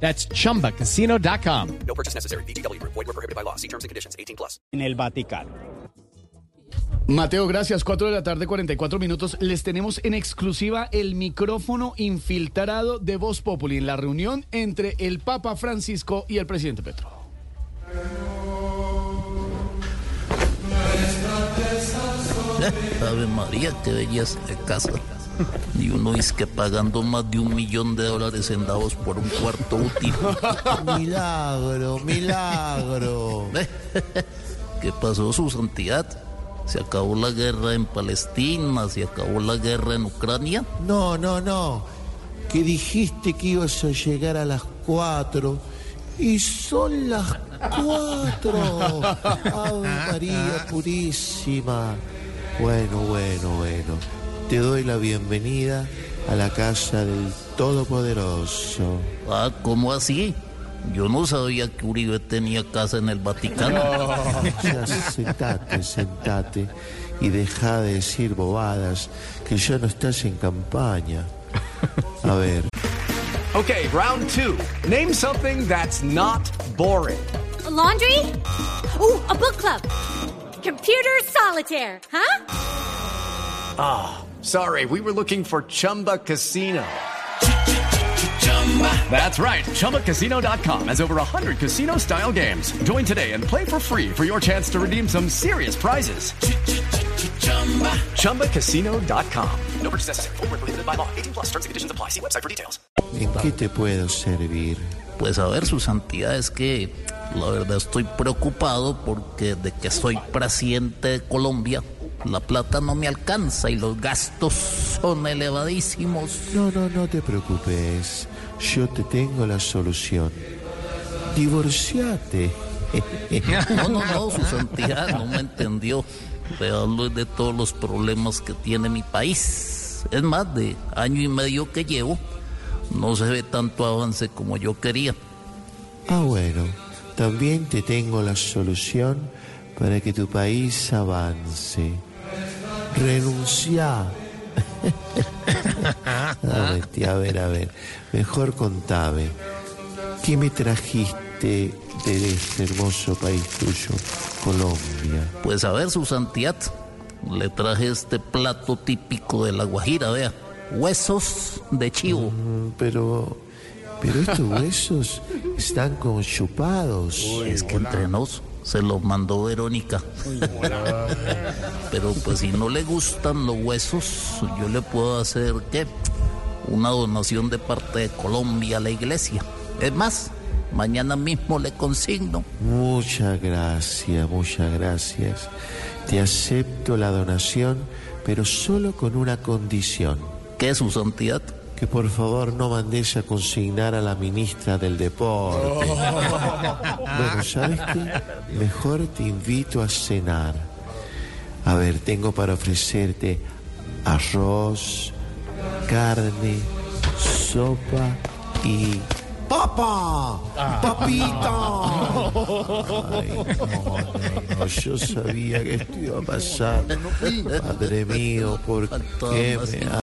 That's chumbacasino.com. No purchase necessary. BGW. Void were prohibited by law. See terms and conditions. 18 plus. en el Vaticano. Mateo, gracias. 4 de la tarde, 44 minutos. Les tenemos en exclusiva el micrófono infiltrado de Voz Populi en la reunión entre el Papa Francisco y el presidente Petro. Ave María, qué belleza de casa. Y uno es que pagando más de un millón de dólares en Davos por un cuarto útil. Milagro, milagro. ¿Qué pasó, su santidad? ¿Se acabó la guerra en Palestina? ¿Se acabó la guerra en Ucrania? No, no, no. Que dijiste que ibas a llegar a las cuatro. Y son las cuatro. Ave María Purísima. Bueno, bueno, bueno. Te doy la bienvenida a la casa del Todopoderoso. Ah, ¿cómo así? Yo no sabía que Uribe tenía casa en el Vaticano. Ya, sentate, sentate y deja de decir bobadas que ya no estás en campaña. A ver, Okay, round two. Name something that's not boring. A laundry? Ooh, a book club. Computer solitaire, huh? Sorry, we were looking for Chumba Casino. That's right. ChumbaCasino.com has over 100 casino style games. Join today and play for free for your chance to redeem some serious prizes. ChumbaCasino.com. No purchase necessary. Void were prohibited by law. 18 plus. Terms and conditions apply. See website for details. ¿en qué te puedo servir? Pues a ver, su santidad, es que la verdad estoy preocupado porque de que soy presidente de Colombia, la plata no me alcanza y los gastos son elevadísimos. No, no, no te preocupes. Yo te tengo la solución. Divorciate. No, no, no, su santidad no me entendió. Le hablo de todos los problemas que tiene mi país. Es más, de año y medio que llevo, no se ve tanto avance como yo quería. Ah, bueno. También te tengo la solución para que tu país avance. Renuncia. a ver, a ver, a ver. Mejor contame. ¿Qué me trajiste de este hermoso país tuyo, Colombia? Pues a ver, su santidad, le traje este plato típico de la Guajira, vea. Huesos de chivo. Mm, Pero, pero estos huesos están como chupados. Es que entre nos se los mandó Verónica. Pero pues si no le gustan los huesos, yo le puedo hacer, ¿qué? Una donación de parte de Colombia a la iglesia. Es más, mañana mismo le consigno. Muchas gracias, muchas gracias. Te acepto la donación, pero solo con una condición. ¿Qué es su santidad? Que por favor no mandes a consignar a la ministra del deporte. Bueno, ¿sabes qué? Mejor te invito a cenar. A ver, tengo para ofrecerte arroz, carne, sopa y... ¡Papa! ¡Papita! Ay, no, no, no, yo sabía que esto iba a pasar. Padre mío, ¿por qué me